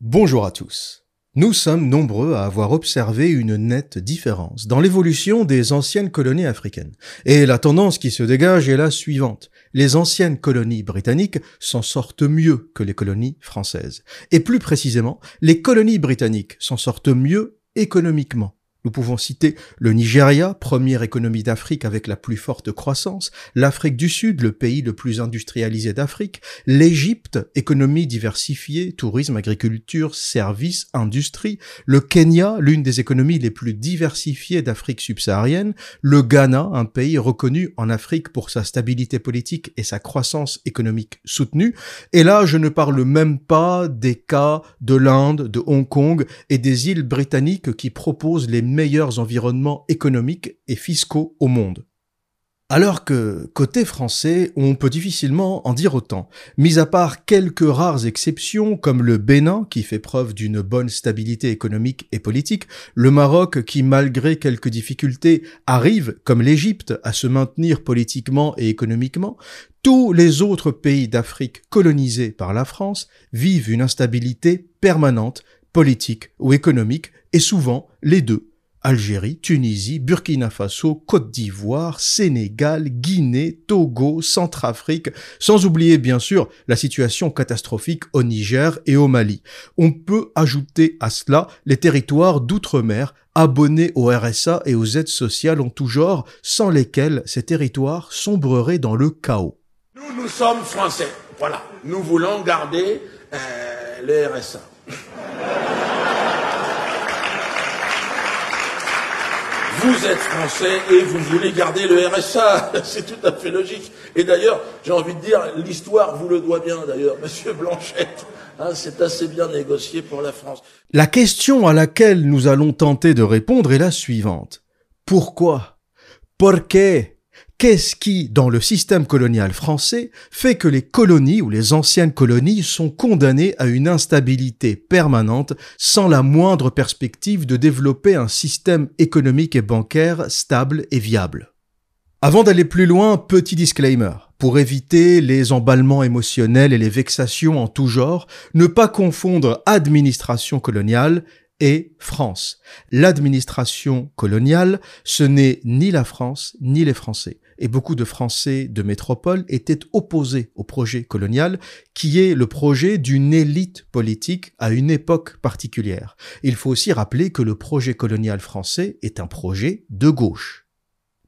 Bonjour à tous. Nous sommes nombreux à avoir observé une nette différence dans l'évolution des anciennes colonies africaines. Et la tendance qui se dégage est la suivante. Les anciennes colonies britanniques s'en sortent mieux que les colonies françaises. Et plus précisément, les colonies britanniques s'en sortent mieux économiquement. Nous pouvons citer le Nigeria, première économie d'Afrique avec la plus forte croissance, l'Afrique du Sud, le pays le plus industrialisé d'Afrique, l'Égypte, économie diversifiée, tourisme, agriculture, services, industrie, le Kenya, l'une des économies les plus diversifiées d'Afrique subsaharienne, le Ghana, un pays reconnu en Afrique pour sa stabilité politique et sa croissance économique soutenue, et là je ne parle même pas des cas de l'Inde, de Hong Kong et des îles britanniques qui proposent les meilleurs environnements économiques et fiscaux au monde. Alors que, côté français, on peut difficilement en dire autant, mis à part quelques rares exceptions comme le Bénin qui fait preuve d'une bonne stabilité économique et politique, le Maroc qui malgré quelques difficultés arrive, comme l'Égypte, à se maintenir politiquement et économiquement, tous les autres pays d'Afrique colonisés par la France vivent une instabilité permanente, politique ou économique, et souvent les deux Algérie, Tunisie, Burkina Faso, Côte d'Ivoire, Sénégal, Guinée, Togo, Centrafrique, sans oublier bien sûr la situation catastrophique au Niger et au Mali. On peut ajouter à cela les territoires d'outre-mer abonnés au RSA et aux aides sociales en tout genre, sans lesquels ces territoires sombreraient dans le chaos. Nous, nous sommes français. Voilà. Nous voulons garder euh, le RSA. Vous êtes français et vous voulez garder le RSA. C'est tout à fait logique. Et d'ailleurs, j'ai envie de dire, l'histoire vous le doit bien d'ailleurs, Monsieur Blanchette. Hein, c'est assez bien négocié pour la France. La question à laquelle nous allons tenter de répondre est la suivante. Pourquoi? Pourquoi Qu'est-ce qui, dans le système colonial français, fait que les colonies ou les anciennes colonies sont condamnées à une instabilité permanente sans la moindre perspective de développer un système économique et bancaire stable et viable? Avant d'aller plus loin, petit disclaimer. Pour éviter les emballements émotionnels et les vexations en tout genre, ne pas confondre administration coloniale et France. L'administration coloniale, ce n'est ni la France ni les Français et beaucoup de Français de métropole étaient opposés au projet colonial, qui est le projet d'une élite politique à une époque particulière. Il faut aussi rappeler que le projet colonial français est un projet de gauche.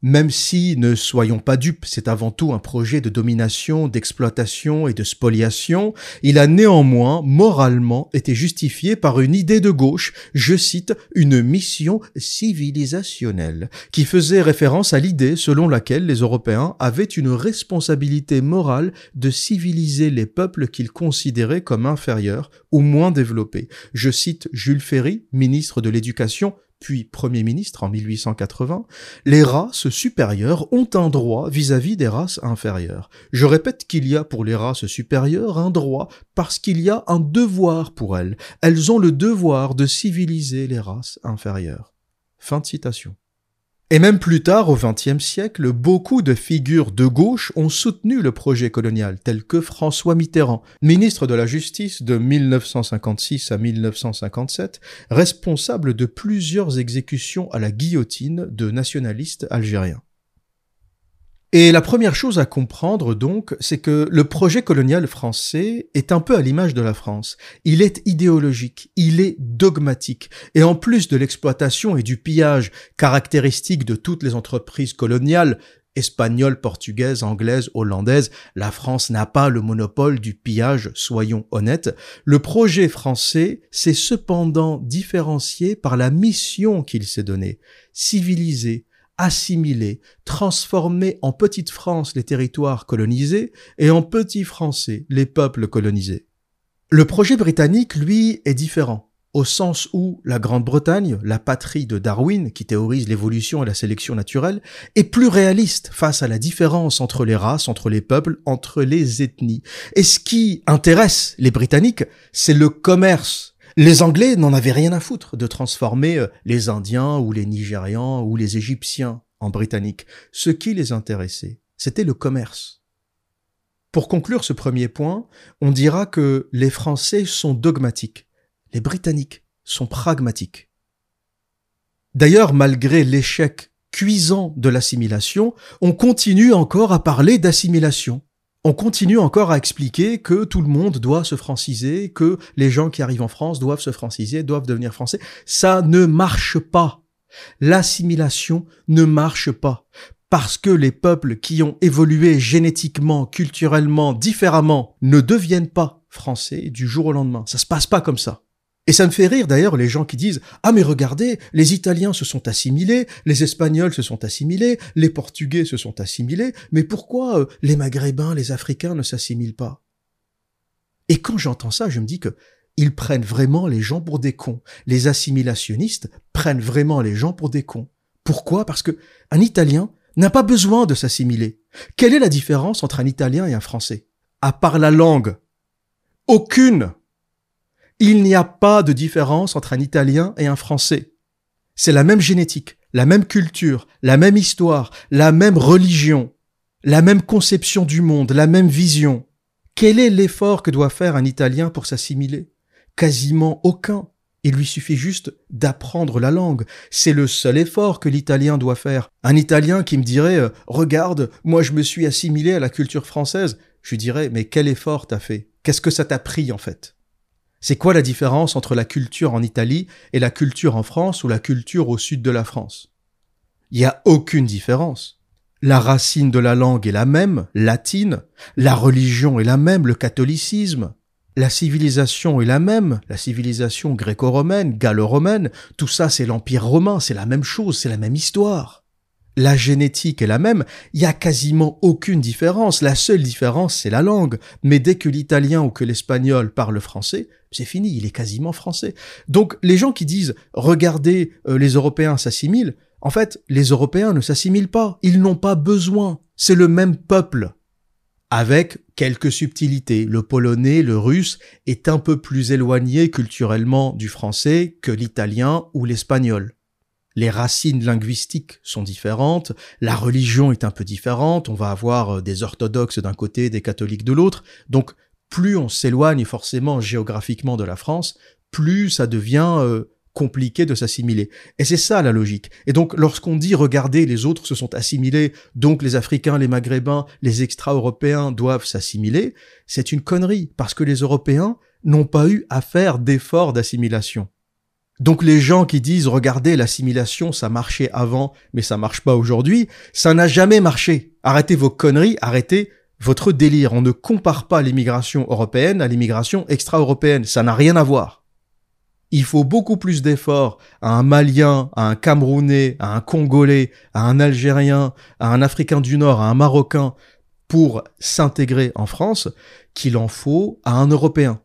Même si, ne soyons pas dupes, c'est avant tout un projet de domination, d'exploitation et de spoliation, il a néanmoins moralement été justifié par une idée de gauche, je cite, une mission civilisationnelle, qui faisait référence à l'idée selon laquelle les Européens avaient une responsabilité morale de civiliser les peuples qu'ils considéraient comme inférieurs ou moins développés. Je cite Jules Ferry, ministre de l'Éducation, puis Premier ministre en 1880, les races supérieures ont un droit vis-à-vis des races inférieures. Je répète qu'il y a pour les races supérieures un droit parce qu'il y a un devoir pour elles. Elles ont le devoir de civiliser les races inférieures. Fin de citation. Et même plus tard, au XXe siècle, beaucoup de figures de gauche ont soutenu le projet colonial, tels que François Mitterrand, ministre de la Justice de 1956 à 1957, responsable de plusieurs exécutions à la guillotine de nationalistes algériens. Et la première chose à comprendre donc, c'est que le projet colonial français est un peu à l'image de la France. Il est idéologique, il est dogmatique. Et en plus de l'exploitation et du pillage caractéristique de toutes les entreprises coloniales, espagnoles, portugaises, anglaises, hollandaises, la France n'a pas le monopole du pillage, soyons honnêtes. Le projet français s'est cependant différencié par la mission qu'il s'est donnée. Civiliser, assimiler, transformer en petite France les territoires colonisés et en petits français les peuples colonisés. Le projet britannique, lui, est différent, au sens où la Grande-Bretagne, la patrie de Darwin, qui théorise l'évolution et la sélection naturelle, est plus réaliste face à la différence entre les races, entre les peuples, entre les ethnies. Et ce qui intéresse les Britanniques, c'est le commerce les Anglais n'en avaient rien à foutre de transformer euh, les Indiens ou les Nigérians ou les Égyptiens en Britanniques. Ce qui les intéressait, c'était le commerce. Pour conclure ce premier point, on dira que les Français sont dogmatiques. Les Britanniques sont pragmatiques. D'ailleurs, malgré l'échec cuisant de l'assimilation, on continue encore à parler d'assimilation. On continue encore à expliquer que tout le monde doit se franciser, que les gens qui arrivent en France doivent se franciser, doivent devenir français. Ça ne marche pas. L'assimilation ne marche pas. Parce que les peuples qui ont évolué génétiquement, culturellement, différemment, ne deviennent pas français du jour au lendemain. Ça se passe pas comme ça. Et ça me fait rire d'ailleurs les gens qui disent Ah mais regardez, les Italiens se sont assimilés, les Espagnols se sont assimilés, les Portugais se sont assimilés, mais pourquoi euh, les Maghrébins, les Africains ne s'assimilent pas? Et quand j'entends ça, je me dis que ils prennent vraiment les gens pour des cons. Les assimilationnistes prennent vraiment les gens pour des cons. Pourquoi? Parce que un Italien n'a pas besoin de s'assimiler. Quelle est la différence entre un Italien et un Français? À part la langue. Aucune il n'y a pas de différence entre un Italien et un Français. C'est la même génétique, la même culture, la même histoire, la même religion, la même conception du monde, la même vision. Quel est l'effort que doit faire un Italien pour s'assimiler? Quasiment aucun. Il lui suffit juste d'apprendre la langue. C'est le seul effort que l'Italien doit faire. Un Italien qui me dirait euh, Regarde, moi je me suis assimilé à la culture française. Je lui dirais Mais quel effort t'as fait? Qu'est-ce que ça t'a pris en fait? C'est quoi la différence entre la culture en Italie et la culture en France ou la culture au sud de la France? Il n'y a aucune différence. La racine de la langue est la même, latine, la religion est la même, le catholicisme, la civilisation est la même, la civilisation gréco-romaine, gallo-romaine, tout ça c'est l'Empire romain, c'est la même chose, c'est la même histoire la génétique est la même, il y a quasiment aucune différence. La seule différence, c'est la langue. Mais dès que l'italien ou que l'espagnol parle français, c'est fini, il est quasiment français. Donc les gens qui disent regardez, euh, les Européens s'assimilent, en fait, les Européens ne s'assimilent pas, ils n'ont pas besoin. C'est le même peuple. Avec quelques subtilités. Le polonais, le russe est un peu plus éloigné culturellement du français que l'italien ou l'espagnol les racines linguistiques sont différentes, la religion est un peu différente, on va avoir euh, des orthodoxes d'un côté, des catholiques de l'autre, donc plus on s'éloigne forcément géographiquement de la France, plus ça devient euh, compliqué de s'assimiler. Et c'est ça la logique. Et donc lorsqu'on dit regardez, les autres se sont assimilés, donc les Africains, les Maghrébins, les extra-européens doivent s'assimiler, c'est une connerie, parce que les Européens n'ont pas eu à faire d'efforts d'assimilation. Donc les gens qui disent regardez l'assimilation ça marchait avant mais ça marche pas aujourd'hui, ça n'a jamais marché. Arrêtez vos conneries, arrêtez votre délire. On ne compare pas l'immigration européenne à l'immigration extra-européenne, ça n'a rien à voir. Il faut beaucoup plus d'efforts à un Malien, à un Camerounais, à un Congolais, à un Algérien, à un Africain du Nord, à un Marocain pour s'intégrer en France qu'il en faut à un Européen.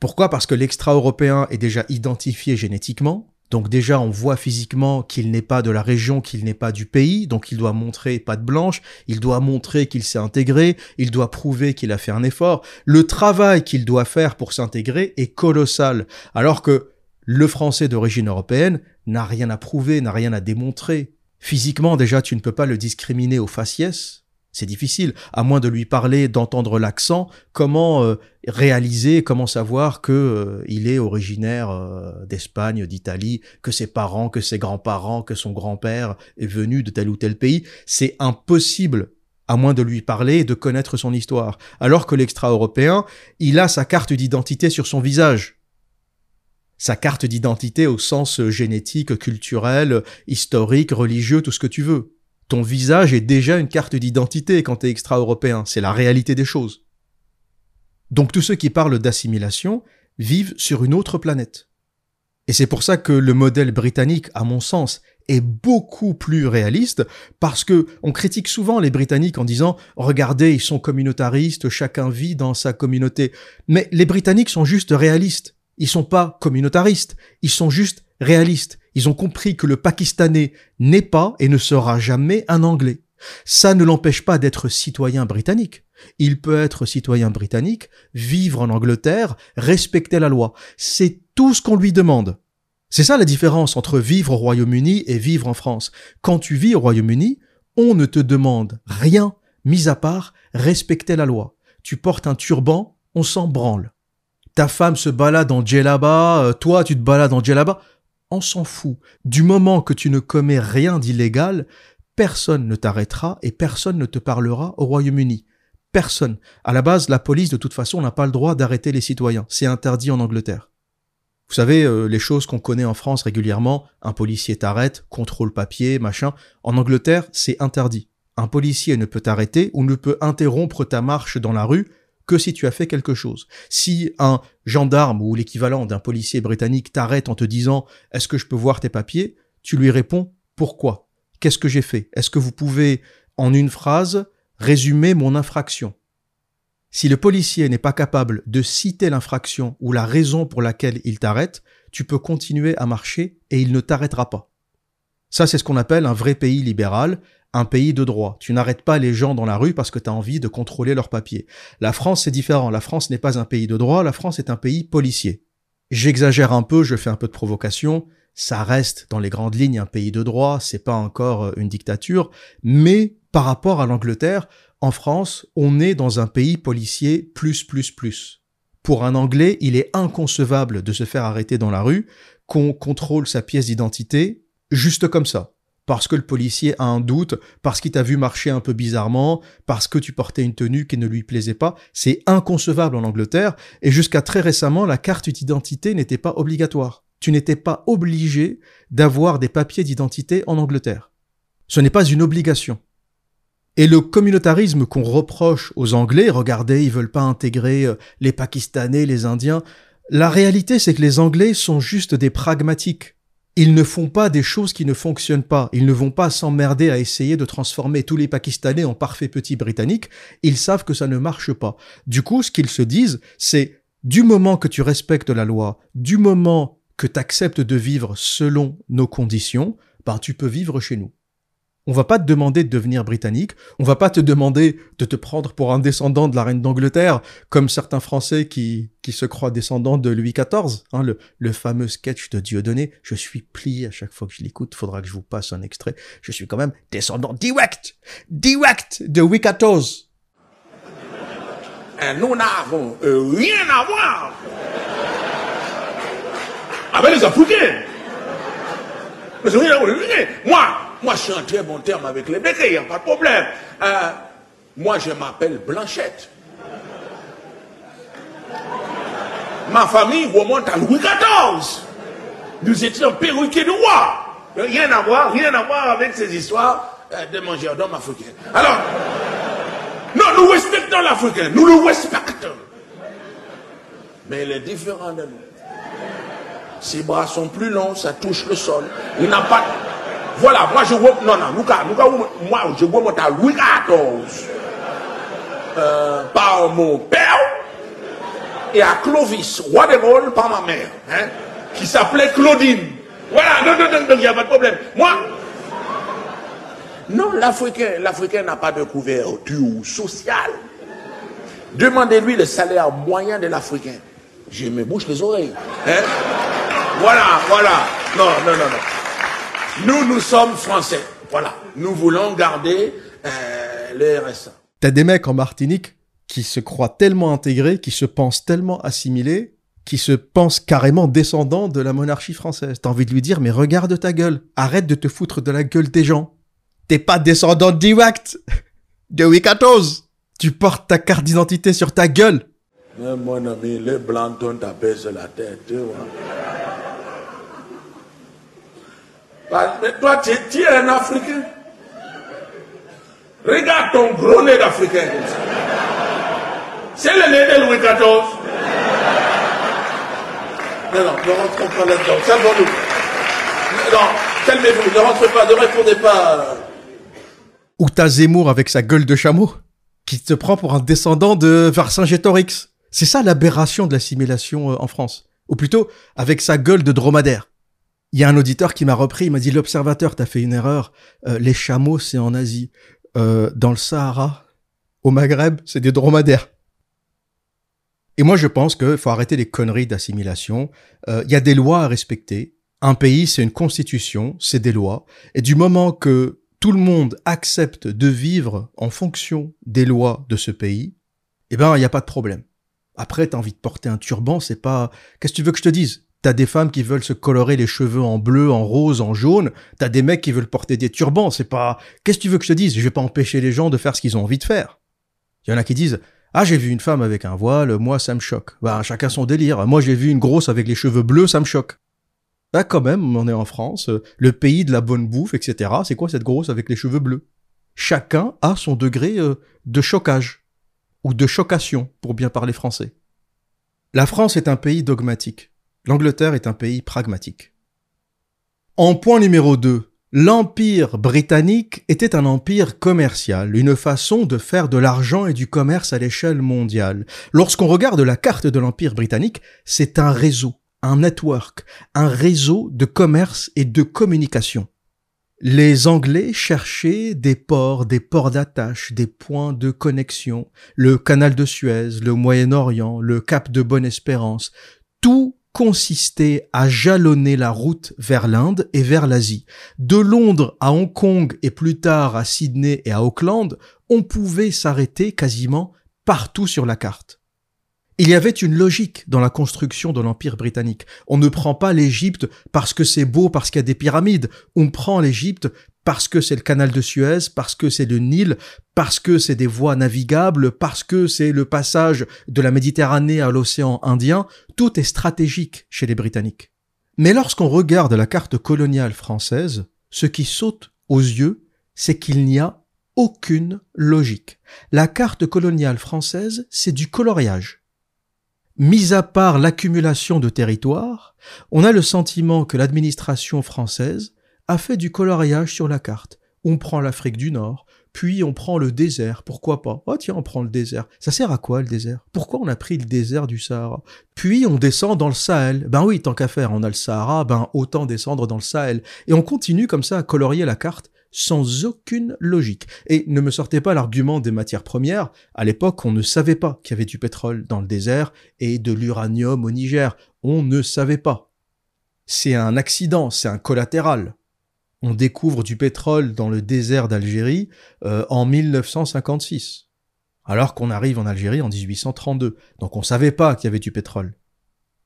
Pourquoi? Parce que l'extra-européen est déjà identifié génétiquement. Donc déjà, on voit physiquement qu'il n'est pas de la région, qu'il n'est pas du pays, donc il doit montrer pas de blanche, il doit montrer qu'il s'est intégré, il doit prouver qu'il a fait un effort. Le travail qu'il doit faire pour s'intégrer est colossal, alors que le français d'origine européenne n'a rien à prouver, n'a rien à démontrer. Physiquement, déjà, tu ne peux pas le discriminer au faciès, c'est difficile, à moins de lui parler, d'entendre l'accent, comment euh, réaliser, comment savoir que euh, il est originaire euh, d'Espagne, d'Italie, que ses parents, que ses grands-parents, que son grand-père est venu de tel ou tel pays. C'est impossible à moins de lui parler de connaître son histoire. Alors que l'extra-européen, il a sa carte d'identité sur son visage. Sa carte d'identité au sens génétique, culturel, historique, religieux, tout ce que tu veux. Ton visage est déjà une carte d'identité quand t'es extra-européen, c'est la réalité des choses. Donc tous ceux qui parlent d'assimilation vivent sur une autre planète. Et c'est pour ça que le modèle britannique, à mon sens, est beaucoup plus réaliste parce que on critique souvent les Britanniques en disant regardez ils sont communautaristes chacun vit dans sa communauté. Mais les Britanniques sont juste réalistes. Ils sont pas communautaristes. Ils sont juste réalistes ils ont compris que le Pakistanais n'est pas et ne sera jamais un Anglais. Ça ne l'empêche pas d'être citoyen britannique. Il peut être citoyen britannique, vivre en Angleterre, respecter la loi. C'est tout ce qu'on lui demande. C'est ça la différence entre vivre au Royaume-Uni et vivre en France. Quand tu vis au Royaume-Uni, on ne te demande rien, mis à part respecter la loi. Tu portes un turban, on s'en branle. ta femme se balade en djellaba, euh, toi tu te balades en djellaba. On s'en fout. Du moment que tu ne commets rien d'illégal, personne ne t'arrêtera et personne ne te parlera au Royaume-Uni. Personne. À la base, la police, de toute façon, n'a pas le droit d'arrêter les citoyens. C'est interdit en Angleterre. Vous savez, euh, les choses qu'on connaît en France régulièrement, un policier t'arrête, contrôle papier, machin. En Angleterre, c'est interdit. Un policier ne peut t'arrêter ou ne peut interrompre ta marche dans la rue que si tu as fait quelque chose. Si un gendarme ou l'équivalent d'un policier britannique t'arrête en te disant Est-ce que je peux voir tes papiers? Tu lui réponds Pourquoi? Qu'est-ce que j'ai fait? Est-ce que vous pouvez, en une phrase, résumer mon infraction? Si le policier n'est pas capable de citer l'infraction ou la raison pour laquelle il t'arrête, tu peux continuer à marcher et il ne t'arrêtera pas. Ça, c'est ce qu'on appelle un vrai pays libéral, un pays de droit. Tu n'arrêtes pas les gens dans la rue parce que tu as envie de contrôler leurs papiers. La France, c'est différent. La France n'est pas un pays de droit, la France est un pays policier. J'exagère un peu, je fais un peu de provocation. Ça reste dans les grandes lignes un pays de droit, c'est pas encore euh, une dictature, mais par rapport à l'Angleterre, en France, on est dans un pays policier plus plus plus. Pour un Anglais, il est inconcevable de se faire arrêter dans la rue, qu'on contrôle sa pièce d'identité, juste comme ça parce que le policier a un doute, parce qu'il t'a vu marcher un peu bizarrement, parce que tu portais une tenue qui ne lui plaisait pas. C'est inconcevable en Angleterre, et jusqu'à très récemment, la carte d'identité n'était pas obligatoire. Tu n'étais pas obligé d'avoir des papiers d'identité en Angleterre. Ce n'est pas une obligation. Et le communautarisme qu'on reproche aux Anglais, regardez, ils veulent pas intégrer euh, les Pakistanais, les Indiens, la réalité c'est que les Anglais sont juste des pragmatiques ils ne font pas des choses qui ne fonctionnent pas. Ils ne vont pas s'emmerder à essayer de transformer tous les Pakistanais en parfaits petits Britanniques. Ils savent que ça ne marche pas. Du coup, ce qu'ils se disent, c'est du moment que tu respectes la loi, du moment que tu acceptes de vivre selon nos conditions, bah, tu peux vivre chez nous. On va pas te demander de devenir britannique, on va pas te demander de te prendre pour un descendant de la reine d'Angleterre, comme certains Français qui, qui se croient descendants de Louis XIV, hein, le, le fameux sketch de Dieudonné. Je suis plié à chaque fois que je l'écoute, faudra que je vous passe un extrait. Je suis quand même descendant direct, direct de Louis XIV. Et nous n'avons euh, rien à voir avec les Africains. Mais rien à voir. Moi, moi, je suis en très bon terme avec les Béquets, il n'y a pas de problème. Euh, moi, je m'appelle Blanchette. Ma famille remonte à Louis XIV. Nous étions perruqués de roi. Rien à voir, rien à voir avec ces histoires euh, de manger d'hommes africains. Alors, non, nous respectons l'Africain, nous le respectons. Mais il est différent de nous. Ses bras sont plus longs, ça touche le sol. Il n'a pas, voilà, moi je vois. Non, non, moi je vois mon Louis XIV. Par mon père et à Clovis, roi des Gaules, par ma mère, hein, qui s'appelait Claudine. Voilà, non, non, non, il n'y a pas de problème. Moi, non, l'Africain, l'Africain n'a pas de couverture sociale. Demandez-lui le salaire moyen de l'Africain. Je me bouche les oreilles. Hein? Voilà, voilà. Non, non, non, non. Nous, nous sommes français. Voilà. Nous voulons garder euh, le RSA. T'as des mecs en Martinique qui se croient tellement intégrés, qui se pensent tellement assimilés, qui se pensent carrément descendants de la monarchie française. T'as envie de lui dire, mais regarde ta gueule. Arrête de te foutre de la gueule des gens. T'es pas descendant direct de Louis XIV. Tu portes ta carte d'identité sur ta gueule. mon ami, les blancs sur la tête. Tu vois. Bah, mais toi, tu, es un Africain. Regarde ton gros nez d'Africain C'est le nez de Louis XIV. Non, non, ne rentrons pas là-dedans. Salvons-nous. Non, calmez-vous, ne rentrez pas, ne répondez pas. Ou t'as Zemmour avec sa gueule de chameau, qui te prend pour un descendant de Vercingétorix. C'est ça l'aberration de l'assimilation euh, en France. Ou plutôt, avec sa gueule de dromadaire. Il y a un auditeur qui m'a repris, il m'a dit l'observateur, t'as fait une erreur. Euh, les chameaux, c'est en Asie. Euh, dans le Sahara, au Maghreb, c'est des dromadaires. Et moi, je pense qu'il faut arrêter les conneries d'assimilation. Euh, il y a des lois à respecter. Un pays, c'est une constitution, c'est des lois. Et du moment que tout le monde accepte de vivre en fonction des lois de ce pays, eh ben, il n'y a pas de problème. Après, t'as envie de porter un turban, c'est pas... Qu'est-ce que tu veux que je te dise? T'as des femmes qui veulent se colorer les cheveux en bleu, en rose, en jaune. T'as des mecs qui veulent porter des turbans. C'est pas. Qu'est-ce que tu veux que je te dise? Je vais pas empêcher les gens de faire ce qu'ils ont envie de faire. Il y en a qui disent Ah, j'ai vu une femme avec un voile, moi ça me choque. Bah, chacun son délire. Moi j'ai vu une grosse avec les cheveux bleus, ça me choque. Bah, quand même, on est en France, le pays de la bonne bouffe, etc. C'est quoi cette grosse avec les cheveux bleus? Chacun a son degré euh, de chocage ou de chocation, pour bien parler français. La France est un pays dogmatique. L'Angleterre est un pays pragmatique. En point numéro 2, l'Empire britannique était un empire commercial, une façon de faire de l'argent et du commerce à l'échelle mondiale. Lorsqu'on regarde la carte de l'Empire britannique, c'est un réseau, un network, un réseau de commerce et de communication. Les Anglais cherchaient des ports, des ports d'attache, des points de connexion, le canal de Suez, le Moyen-Orient, le cap de Bonne-Espérance. Tout consistait à jalonner la route vers l'Inde et vers l'Asie. De Londres à Hong Kong et plus tard à Sydney et à Auckland, on pouvait s'arrêter quasiment partout sur la carte. Il y avait une logique dans la construction de l'Empire britannique. On ne prend pas l'Égypte parce que c'est beau, parce qu'il y a des pyramides. On prend l'Égypte parce que c'est le canal de Suez, parce que c'est le Nil, parce que c'est des voies navigables, parce que c'est le passage de la Méditerranée à l'océan Indien, tout est stratégique chez les Britanniques. Mais lorsqu'on regarde la carte coloniale française, ce qui saute aux yeux, c'est qu'il n'y a aucune logique. La carte coloniale française, c'est du coloriage. Mis à part l'accumulation de territoires, on a le sentiment que l'administration française a fait du coloriage sur la carte. On prend l'Afrique du Nord, puis on prend le désert, pourquoi pas? Oh tiens, on prend le désert. Ça sert à quoi le désert? Pourquoi on a pris le désert du Sahara? Puis on descend dans le Sahel. Ben oui, tant qu'à faire, on a le Sahara, ben autant descendre dans le Sahel. Et on continue comme ça à colorier la carte sans aucune logique. Et ne me sortez pas l'argument des matières premières. À l'époque, on ne savait pas qu'il y avait du pétrole dans le désert et de l'uranium au Niger. On ne savait pas. C'est un accident, c'est un collatéral on découvre du pétrole dans le désert d'Algérie euh, en 1956, alors qu'on arrive en Algérie en 1832. Donc on savait pas qu'il y avait du pétrole.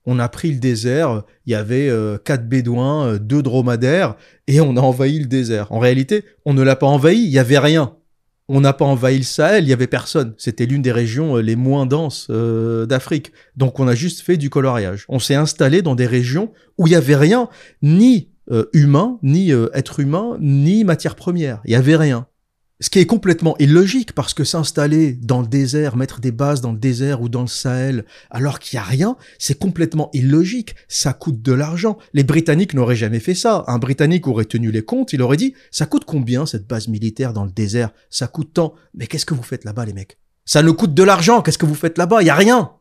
On a pris le désert, il y avait euh, quatre bédouins, euh, deux dromadaires, et on a envahi le désert. En réalité, on ne l'a pas envahi, il y avait rien. On n'a pas envahi le Sahel, il y avait personne. C'était l'une des régions les moins denses d'Afrique. Donc on a juste fait du coloriage. On s'est installé dans des régions où il y avait rien, ni euh, humain, ni euh, être humain, ni matière première. Il y avait rien. Ce qui est complètement illogique parce que s'installer dans le désert, mettre des bases dans le désert ou dans le Sahel alors qu'il y a rien, c'est complètement illogique. Ça coûte de l'argent. Les Britanniques n'auraient jamais fait ça. Un Britannique aurait tenu les comptes, il aurait dit "Ça coûte combien cette base militaire dans le désert? Ça coûte tant. Mais qu'est-ce que vous faites là-bas les mecs? Ça nous coûte de l'argent. Qu'est-ce que vous faites là-bas? Il y a rien.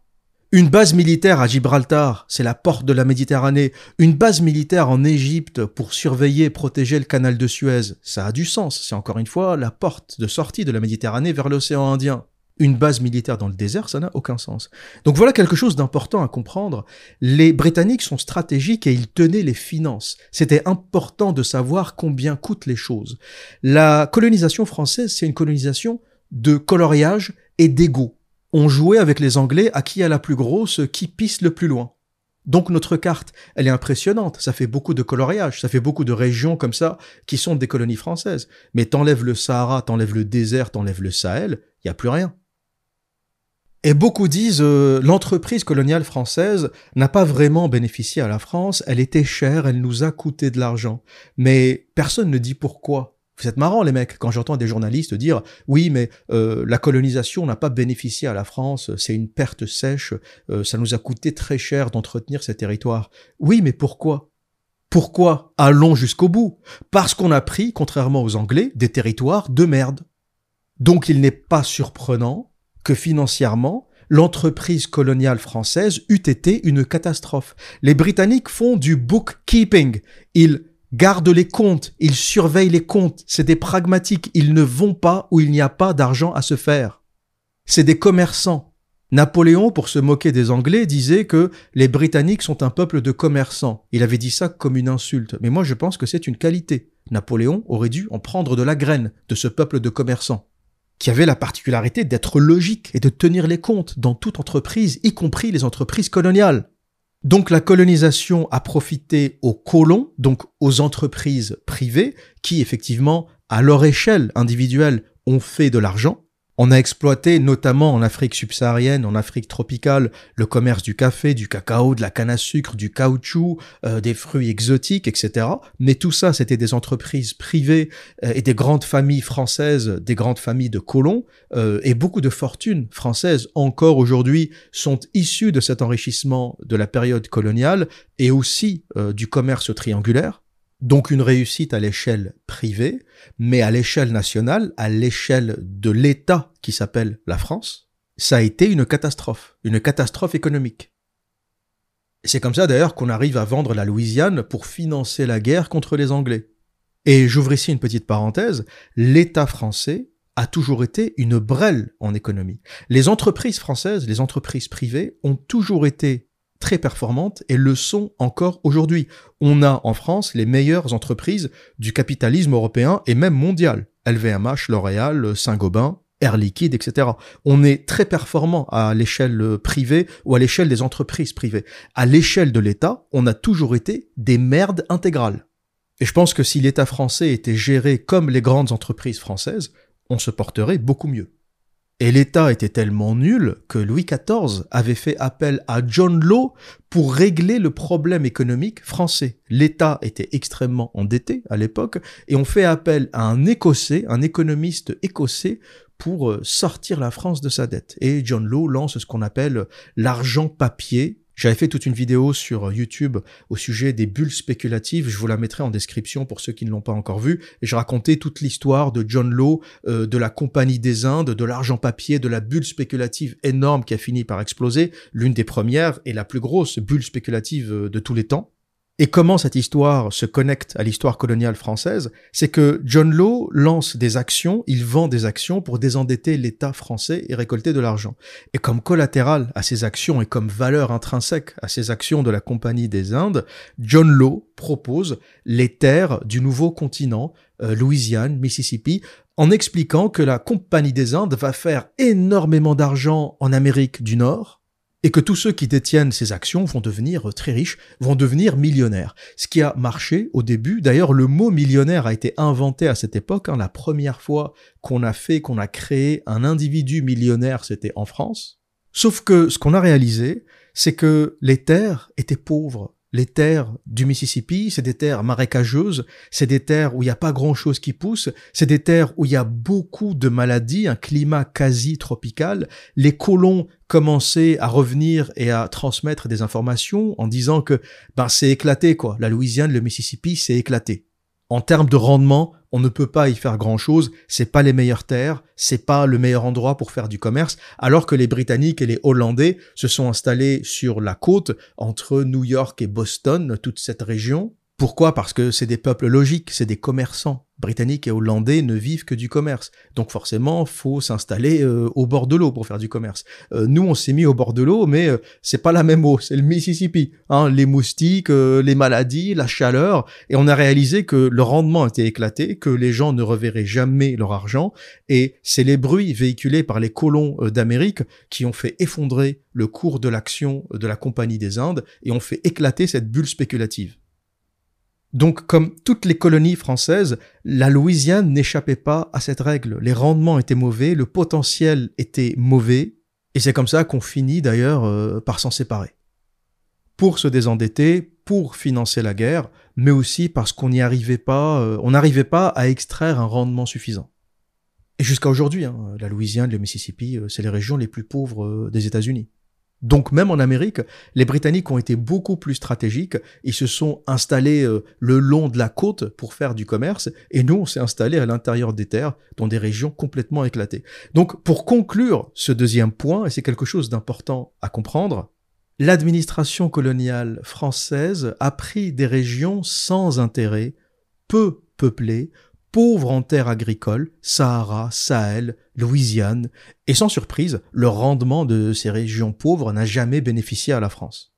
Une base militaire à Gibraltar, c'est la porte de la Méditerranée. Une base militaire en Égypte pour surveiller et protéger le canal de Suez, ça a du sens. C'est encore une fois la porte de sortie de la Méditerranée vers l'océan Indien. Une base militaire dans le désert, ça n'a aucun sens. Donc voilà quelque chose d'important à comprendre. Les Britanniques sont stratégiques et ils tenaient les finances. C'était important de savoir combien coûtent les choses. La colonisation française, c'est une colonisation de coloriage et d'ego on jouait avec les Anglais à qui a la plus grosse, qui pisse le plus loin. Donc notre carte, elle est impressionnante, ça fait beaucoup de coloriage, ça fait beaucoup de régions comme ça qui sont des colonies françaises. Mais t'enlèves le Sahara, t'enlèves le désert, t'enlèves le Sahel, il a plus rien. Et beaucoup disent euh, l'entreprise coloniale française n'a pas vraiment bénéficié à la France, elle était chère, elle nous a coûté de l'argent. Mais personne ne dit pourquoi. Vous êtes marrants les mecs quand j'entends des journalistes dire oui mais euh, la colonisation n'a pas bénéficié à la France, c'est une perte sèche, euh, ça nous a coûté très cher d'entretenir ces territoires. Oui mais pourquoi? Pourquoi? Allons jusqu'au bout. Parce qu'on a pris, contrairement aux Anglais, des territoires de merde. Donc il n'est pas surprenant que financièrement, l'entreprise coloniale française eût été une catastrophe. Les Britanniques font du bookkeeping. Ils Garde les comptes, ils surveillent les comptes, c'est des pragmatiques, ils ne vont pas où il n'y a pas d'argent à se faire. C'est des commerçants. Napoléon, pour se moquer des Anglais, disait que les Britanniques sont un peuple de commerçants. Il avait dit ça comme une insulte, mais moi je pense que c'est une qualité. Napoléon aurait dû en prendre de la graine de ce peuple de commerçants. qui avait la particularité d'être logique et de tenir les comptes dans toute entreprise, y compris les entreprises coloniales. Donc la colonisation a profité aux colons, donc aux entreprises privées, qui effectivement, à leur échelle individuelle, ont fait de l'argent, on a exploité notamment en Afrique subsaharienne, en Afrique tropicale, le commerce du café, du cacao, de la canne à sucre, du caoutchouc, euh, des fruits exotiques, etc. Mais tout ça, c'était des entreprises privées euh, et des grandes familles françaises, des grandes familles de colons, euh, et beaucoup de fortunes françaises encore aujourd'hui sont issues de cet enrichissement de la période coloniale et aussi du commerce triangulaire. Donc une réussite à l'échelle privée, mais à l'échelle nationale, à l'échelle de l'État qui s'appelle la France, ça a été une catastrophe, une catastrophe économique. C'est comme ça d'ailleurs qu'on arrive à vendre la Louisiane pour financer la guerre contre les Anglais. Et j'ouvre ici une petite parenthèse, l'État français a toujours été une brêle en économie. Les entreprises françaises, les entreprises privées ont toujours été très performantes et le sont encore aujourd'hui. On a en France les meilleures entreprises du capitalisme européen et même mondial. LVMH, L'Oréal, Saint-Gobain, Air Liquide, etc. On est très performant à l'échelle privée ou à l'échelle des entreprises privées. À l'échelle de l'État, on a toujours été des merdes intégrales. Et je pense que si l'État français était géré comme les grandes entreprises françaises, on se porterait beaucoup mieux. Et l'État était tellement nul que Louis XIV avait fait appel à John Law pour régler le problème économique français. L'État était extrêmement endetté à l'époque et on fait appel à un Écossais, un économiste écossais, pour euh, sortir la France de sa dette. Et John Law lance ce qu'on appelle l'argent papier j'avais fait toute une vidéo sur YouTube au sujet des bulles spéculatives, je vous la mettrai en description pour ceux qui ne l'ont pas encore vue, et je racontais toute l'histoire de John Law, euh, de la Compagnie des Indes, de l'argent papier, de la bulle spéculative énorme qui a fini par exploser, l'une des premières et la plus grosse bulle spéculative euh, de tous les temps. Et comment cette histoire se connecte à l'histoire coloniale française C'est que John Law lance des actions, il vend des actions pour désendetter l'État français et récolter de l'argent. Et comme collatéral à ces actions et comme valeur intrinsèque à ces actions de la Compagnie des Indes, John Law propose les terres du nouveau continent, euh, Louisiane, Mississippi, en expliquant que la Compagnie des Indes va faire énormément d'argent en Amérique du Nord, et que tous ceux qui détiennent ces actions vont devenir très riches, vont devenir millionnaires. Ce qui a marché au début, d'ailleurs le mot millionnaire a été inventé à cette époque, hein. la première fois qu'on a fait, qu'on a créé un individu millionnaire, c'était en France. Sauf que ce qu'on a réalisé, c'est que les terres étaient pauvres, les terres du Mississippi, c'est des terres marécageuses, c'est des terres où il n'y a pas grand-chose qui pousse, c'est des terres où il y a beaucoup de maladies, un climat quasi tropical. Les colons commençaient à revenir et à transmettre des informations en disant que ben c'est éclaté quoi, la Louisiane, le Mississippi, c'est éclaté. En termes de rendement, on ne peut pas y faire grand chose, c'est pas les meilleures terres, c'est pas le meilleur endroit pour faire du commerce, alors que les Britanniques et les Hollandais se sont installés sur la côte entre New York et Boston, toute cette région. Pourquoi? Parce que c'est des peuples logiques, c'est des commerçants britanniques et hollandais ne vivent que du commerce. Donc forcément, faut s'installer euh, au bord de l'eau pour faire du commerce. Euh, nous, on s'est mis au bord de l'eau, mais euh, c'est pas la même eau, c'est le Mississippi. Hein, les moustiques, les maladies, la chaleur, et on a réalisé que le rendement était éclaté, que les gens ne reverraient jamais leur argent, et c'est les bruits véhiculés par les colons d'Amérique qui ont fait effondrer le cours de l'action de la Compagnie des Indes et ont fait éclater cette bulle spéculative. Donc, comme toutes les colonies françaises, la Louisiane n'échappait pas à cette règle. Les rendements étaient mauvais, le potentiel était mauvais, et c'est comme ça qu'on finit d'ailleurs euh, par s'en séparer. Pour se désendetter, pour financer la guerre, mais aussi parce qu'on n'y arrivait pas, euh, on n'arrivait pas à extraire un rendement suffisant. Et jusqu'à aujourd'hui, hein, la Louisiane, le Mississippi, euh, c'est les régions les plus pauvres des États-Unis. Donc même en Amérique, les Britanniques ont été beaucoup plus stratégiques, ils se sont installés euh, le long de la côte pour faire du commerce, et nous on s'est installés à l'intérieur des terres, dans des régions complètement éclatées. Donc pour conclure ce deuxième point, et c'est quelque chose d'important à comprendre, l'administration coloniale française a pris des régions sans intérêt, peu peuplées, pauvres en terres agricoles, Sahara, Sahel, Louisiane, et sans surprise, le rendement de ces régions pauvres n'a jamais bénéficié à la France.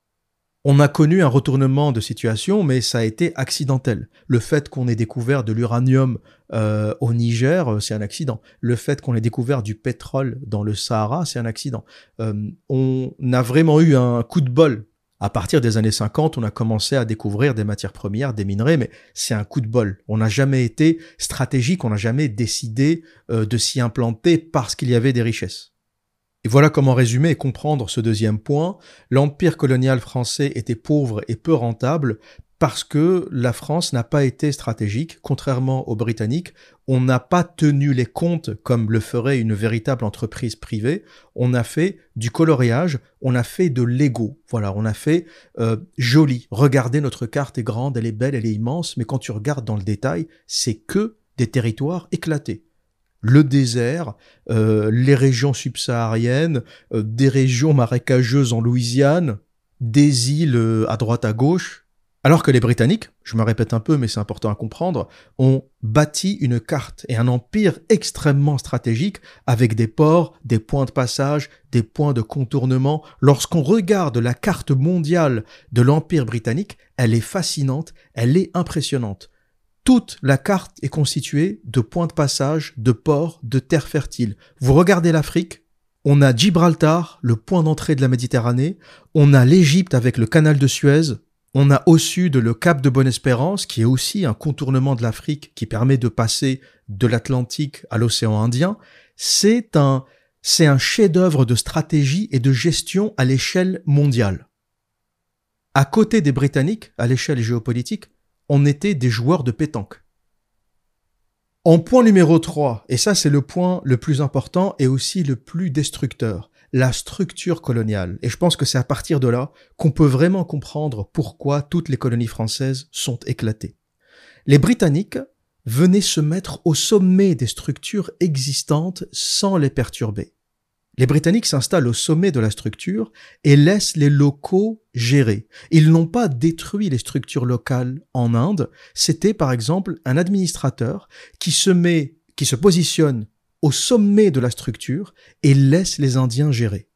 On a connu un retournement de situation, mais ça a été accidentel. Le fait qu'on ait découvert de l'uranium euh, au Niger, euh, c'est un accident. Le fait qu'on ait découvert du pétrole dans le Sahara, c'est un accident. Euh, on a vraiment eu un coup de bol. À partir des années 50, on a commencé à découvrir des matières premières, des minerais, mais c'est un coup de bol. On n'a jamais été stratégique, on n'a jamais décidé de s'y implanter parce qu'il y avait des richesses. Et voilà comment résumer et comprendre ce deuxième point. L'empire colonial français était pauvre et peu rentable parce que la France n'a pas été stratégique, contrairement aux Britanniques. On n'a pas tenu les comptes comme le ferait une véritable entreprise privée. On a fait du coloriage, on a fait de l'ego. Voilà, on a fait euh, joli. Regardez, notre carte est grande, elle est belle, elle est immense, mais quand tu regardes dans le détail, c'est que des territoires éclatés le désert, euh, les régions subsahariennes, euh, des régions marécageuses en Louisiane, des îles à droite à gauche, alors que les Britanniques, je me répète un peu mais c'est important à comprendre, ont bâti une carte et un empire extrêmement stratégique avec des ports, des points de passage, des points de contournement. Lorsqu'on regarde la carte mondiale de l'empire britannique, elle est fascinante, elle est impressionnante. Toute la carte est constituée de points de passage, de ports, de terres fertiles. Vous regardez l'Afrique, on a Gibraltar, le point d'entrée de la Méditerranée, on a l'Égypte avec le canal de Suez, on a au sud le cap de Bonne-Espérance, qui est aussi un contournement de l'Afrique qui permet de passer de l'Atlantique à l'océan Indien. C'est un, c'est un chef-d'œuvre de stratégie et de gestion à l'échelle mondiale. À côté des Britanniques, à l'échelle géopolitique, on était des joueurs de pétanque. En point numéro 3, et ça c'est le point le plus important et aussi le plus destructeur, la structure coloniale. Et je pense que c'est à partir de là qu'on peut vraiment comprendre pourquoi toutes les colonies françaises sont éclatées. Les Britanniques venaient se mettre au sommet des structures existantes sans les perturber. Les Britanniques s'installent au sommet de la structure et laissent les locaux gérer. Ils n'ont pas détruit les structures locales en Inde. C'était par exemple un administrateur qui se met, qui se positionne au sommet de la structure et laisse les Indiens gérer.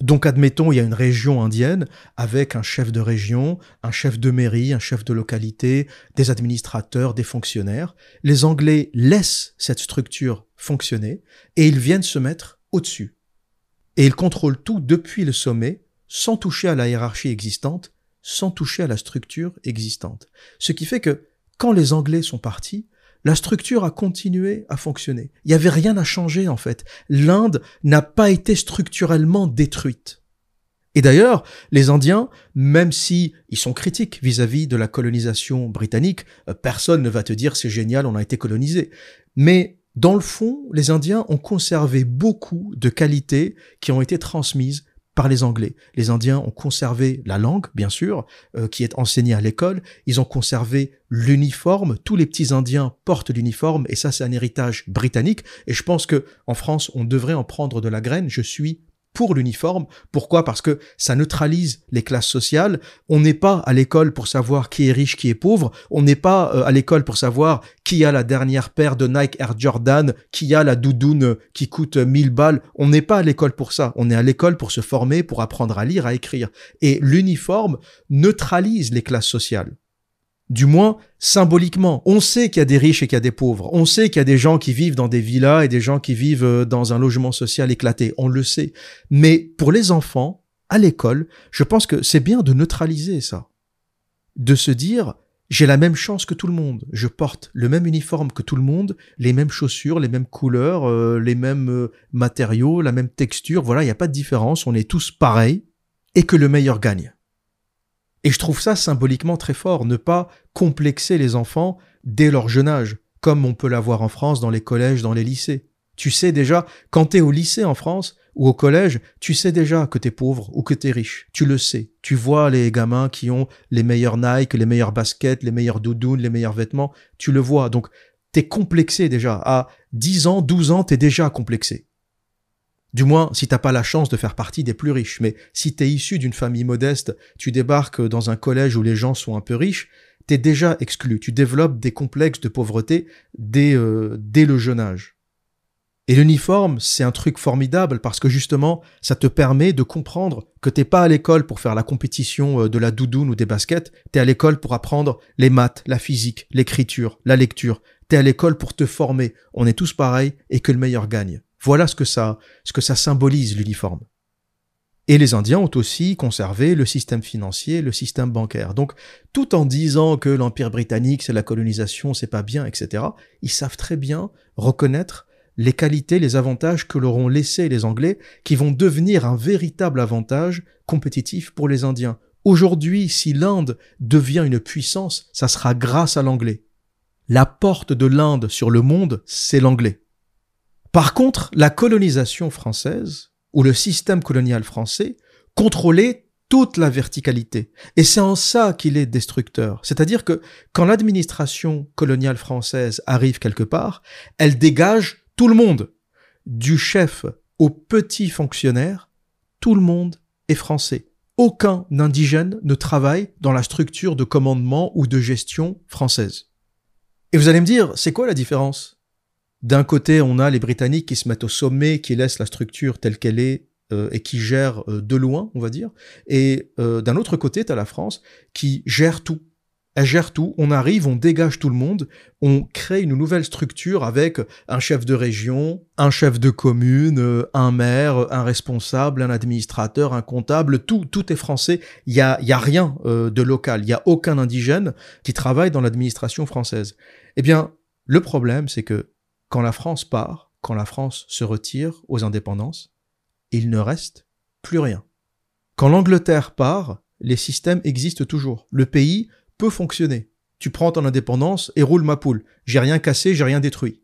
Donc admettons, il y a une région indienne avec un chef de région, un chef de mairie, un chef de localité, des administrateurs, des fonctionnaires. Les Anglais laissent cette structure fonctionner et ils viennent se mettre au-dessus et il contrôle tout depuis le sommet, sans toucher à la hiérarchie existante, sans toucher à la structure existante. Ce qui fait que quand les Anglais sont partis, la structure a continué à fonctionner. Il n'y avait rien à changer en fait. L'Inde n'a pas été structurellement détruite. Et d'ailleurs, les Indiens, même si ils sont critiques vis-à-vis de la colonisation britannique, euh, personne ne va te dire c'est génial, on a été colonisé. Mais dans le fond, les Indiens ont conservé beaucoup de qualités qui ont été transmises par les Anglais. Les Indiens ont conservé la langue, bien sûr, euh, qui est enseignée à l'école. Ils ont conservé l'uniforme. Tous les petits Indiens portent l'uniforme, et ça, c'est un héritage britannique. Et je pense que en France, on devrait en prendre de la graine. Je suis pour l'uniforme. Pourquoi? Parce que ça neutralise les classes sociales. On n'est pas à l'école pour savoir qui est riche, qui est pauvre. On n'est pas euh, à l'école pour savoir qui a la dernière paire de Nike Air Jordan, qui a la doudoune qui coûte 1000 balles. On n'est pas à l'école pour ça. On est à l'école pour se former, pour apprendre à lire, à écrire. Et l'uniforme neutralise les classes sociales. Du moins, symboliquement. On sait qu'il y a des riches et qu'il y a des pauvres. On sait qu'il y a des gens qui vivent dans des villas et des gens qui vivent euh, dans un logement social éclaté. On le sait. Mais pour les enfants, à l'école, je pense que c'est bien de neutraliser ça. De se dire, j'ai la même chance que tout le monde. Je porte le même uniforme que tout le monde, les mêmes chaussures, les mêmes couleurs, euh, les mêmes euh, matériaux, la même texture. Voilà, il n'y a pas de différence. On est tous pareils et que le meilleur gagne. Et je trouve ça symboliquement très fort, ne pas complexer les enfants dès leur jeune âge, comme on peut l'avoir en France dans les collèges, dans les lycées. Tu sais déjà, quand t'es au lycée en France ou au collège, tu sais déjà que t'es pauvre ou que t'es riche. Tu le sais. Tu vois les gamins qui ont les meilleurs Nike, les meilleurs baskets, les meilleurs doudounes, les meilleurs vêtements. Tu le vois. Donc, t'es complexé déjà. À 10 ans, 12 ans, t'es déjà complexé. Du moins, si t'as pas la chance de faire partie des plus riches. Mais si t'es issu d'une famille modeste, tu débarques dans un collège où les gens sont un peu riches, t'es déjà exclu. Tu développes des complexes de pauvreté dès, euh, dès le jeune âge. Et l'uniforme, c'est un truc formidable parce que justement, ça te permet de comprendre que t'es pas à l'école pour faire la compétition euh, de la doudoune ou des baskets, t'es à l'école pour apprendre les maths, la physique, l'écriture, la lecture. T'es à l'école pour te former. On est tous pareils et que le meilleur gagne. Voilà ce que ça symbolise l'uniforme. Et les Indiens ont aussi conservé le système financier, le système bancaire. Donc, tout en disant que l'Empire britannique, c'est la colonisation, c'est pas bien, etc., ils savent très bien reconnaître les qualités, les avantages que leur ont laissés les Anglais, qui vont devenir un véritable avantage compétitif pour les Indiens. Aujourd'hui, si l'Inde devient une puissance, ça sera grâce à l'anglais. La porte de l'Inde sur le monde, c'est l'anglais. Par contre, la colonisation française, ou le système colonial français, contrôlait toute la verticalité. Et c'est en ça qu'il est destructeur. C'est-à-dire que quand l'administration coloniale française arrive quelque part, elle dégage tout le monde. Du chef au petit fonctionnaire, tout le monde est français. Aucun indigène ne travaille dans la structure de commandement ou de gestion française. Et vous allez me dire, c'est quoi la différence? D'un côté, on a les Britanniques qui se mettent au sommet, qui laissent la structure telle qu'elle est euh, et qui gèrent euh, de loin, on va dire. Et euh, d'un autre côté, tu as la France qui gère tout. Elle gère tout, on arrive, on dégage tout le monde, on crée une nouvelle structure avec un chef de région, un chef de commune, un maire, un responsable, un administrateur, un comptable, tout, tout est français. Il y a, y a rien de local, il y a aucun indigène qui travaille dans l'administration française. Eh bien, le problème, c'est que quand la France part, quand la France se retire aux indépendances, il ne reste plus rien. Quand l'Angleterre part, les systèmes existent toujours. Le pays peut fonctionner. Tu prends ton indépendance et roule ma poule. J'ai rien cassé, j'ai rien détruit.